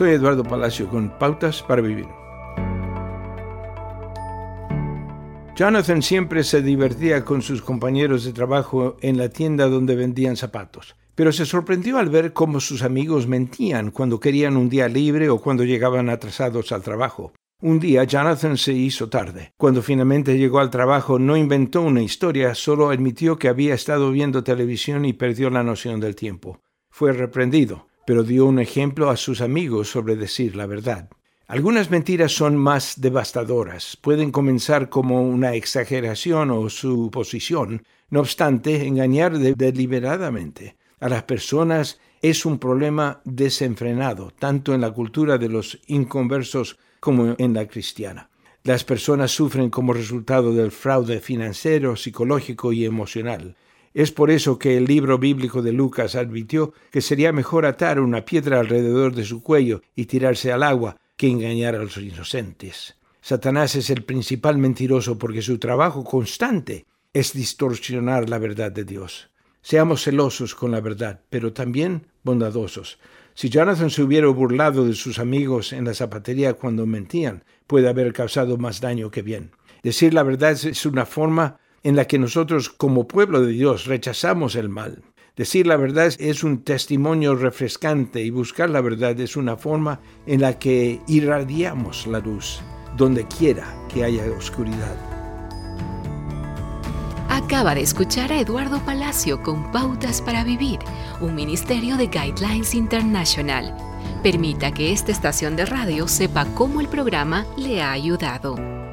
Soy Eduardo Palacio con Pautas para Vivir. Jonathan siempre se divertía con sus compañeros de trabajo en la tienda donde vendían zapatos, pero se sorprendió al ver cómo sus amigos mentían cuando querían un día libre o cuando llegaban atrasados al trabajo. Un día Jonathan se hizo tarde. Cuando finalmente llegó al trabajo no inventó una historia, solo admitió que había estado viendo televisión y perdió la noción del tiempo. Fue reprendido, pero dio un ejemplo a sus amigos sobre decir la verdad. Algunas mentiras son más devastadoras, pueden comenzar como una exageración o suposición, no obstante, engañar deliberadamente a las personas es un problema desenfrenado, tanto en la cultura de los inconversos como en la cristiana. Las personas sufren como resultado del fraude financiero, psicológico y emocional. Es por eso que el libro bíblico de Lucas advirtió que sería mejor atar una piedra alrededor de su cuello y tirarse al agua que engañar a los inocentes. Satanás es el principal mentiroso porque su trabajo constante es distorsionar la verdad de Dios. Seamos celosos con la verdad, pero también bondadosos. Si Jonathan se hubiera burlado de sus amigos en la zapatería cuando mentían, puede haber causado más daño que bien. Decir la verdad es una forma en la que nosotros como pueblo de Dios rechazamos el mal. Decir la verdad es un testimonio refrescante y buscar la verdad es una forma en la que irradiamos la luz donde quiera que haya oscuridad. Acaba de escuchar a Eduardo Palacio con Pautas para Vivir, un ministerio de Guidelines International. Permita que esta estación de radio sepa cómo el programa le ha ayudado.